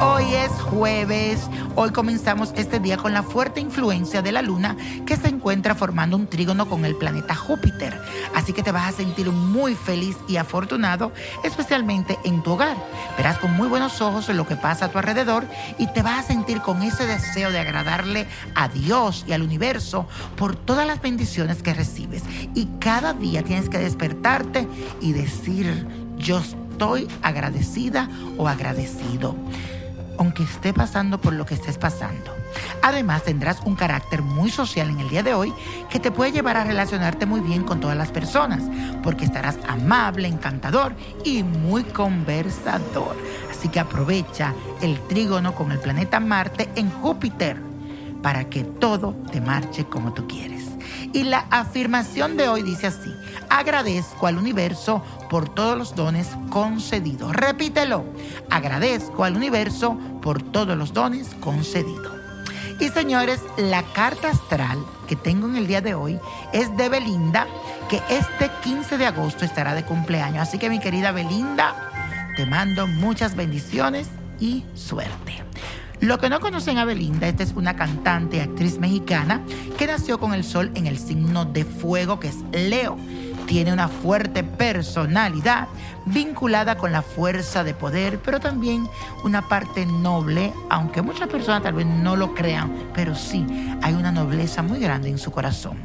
Hoy es jueves. Hoy comenzamos este día con la fuerte influencia de la luna que se encuentra formando un trígono con el planeta Júpiter. Así que te vas a sentir muy feliz y afortunado, especialmente en tu hogar. Verás con muy buenos ojos lo que pasa a tu alrededor y te vas a sentir con ese deseo de agradarle a Dios y al universo por todas las bendiciones que recibes. Y cada día tienes que despertarte y decir, yo estoy agradecida o agradecido, aunque esté pasando por lo que estés pasando. Además, tendrás un carácter muy social en el día de hoy que te puede llevar a relacionarte muy bien con todas las personas, porque estarás amable, encantador y muy conversador. Así que aprovecha el trígono con el planeta Marte en Júpiter para que todo te marche como tú quieres. Y la afirmación de hoy dice así, agradezco al universo por todos los dones concedidos. Repítelo, agradezco al universo por todos los dones concedidos. Y señores, la carta astral que tengo en el día de hoy es de Belinda, que este 15 de agosto estará de cumpleaños. Así que mi querida Belinda, te mando muchas bendiciones y suerte. Lo que no conocen a Belinda, esta es una cantante y actriz mexicana que nació con el sol en el signo de fuego que es Leo. Tiene una fuerte personalidad vinculada con la fuerza de poder, pero también una parte noble, aunque muchas personas tal vez no lo crean, pero sí hay una nobleza muy grande en su corazón.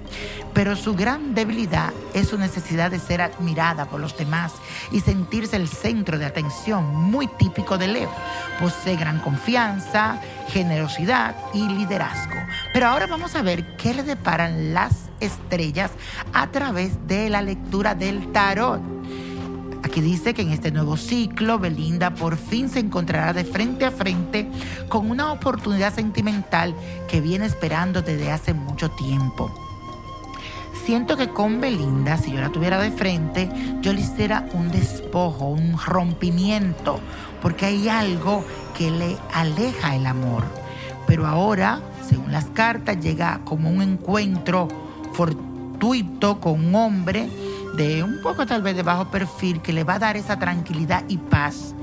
Pero su gran debilidad es su necesidad de ser admirada por los demás y sentirse el centro de atención, muy típico de Leo. Posee gran confianza, generosidad y liderazgo. Pero ahora vamos a ver qué le deparan las estrellas a través de la lectura del tarot. Aquí dice que en este nuevo ciclo Belinda por fin se encontrará de frente a frente con una oportunidad sentimental que viene esperando desde hace mucho tiempo. Siento que con Belinda, si yo la tuviera de frente, yo le hiciera un despojo, un rompimiento, porque hay algo que le aleja el amor. Pero ahora, según las cartas, llega como un encuentro fortuito con un hombre de un poco tal vez de bajo perfil que le va a dar esa tranquilidad y paz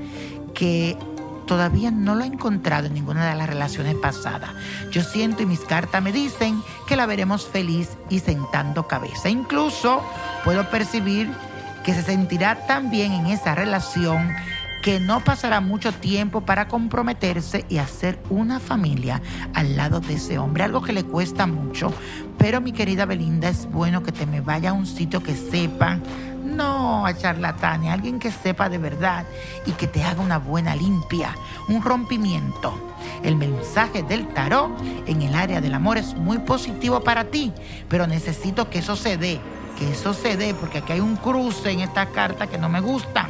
que todavía no lo he encontrado en ninguna de las relaciones pasadas. Yo siento y mis cartas me dicen que la veremos feliz y sentando cabeza. Incluso puedo percibir que se sentirá tan bien en esa relación que no pasará mucho tiempo para comprometerse y hacer una familia al lado de ese hombre, algo que le cuesta mucho. Pero mi querida Belinda, es bueno que te me vaya a un sitio que sepa no a charlatanes, alguien que sepa de verdad y que te haga una buena limpia, un rompimiento. El mensaje del tarot en el área del amor es muy positivo para ti, pero necesito que eso se dé, que eso se dé, porque aquí hay un cruce en esta carta que no me gusta.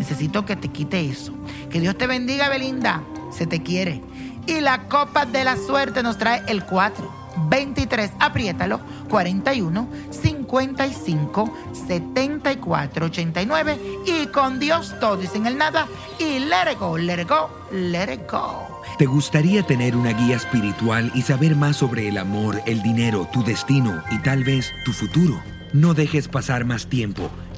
Necesito que te quite eso. Que Dios te bendiga, Belinda. Se te quiere. Y la copa de la suerte nos trae el 4. 23, apriétalo, 41, 55, 74, 89 y con Dios todo y sin el nada y let it go, let it go, let it go. ¿Te gustaría tener una guía espiritual y saber más sobre el amor, el dinero, tu destino y tal vez tu futuro? No dejes pasar más tiempo.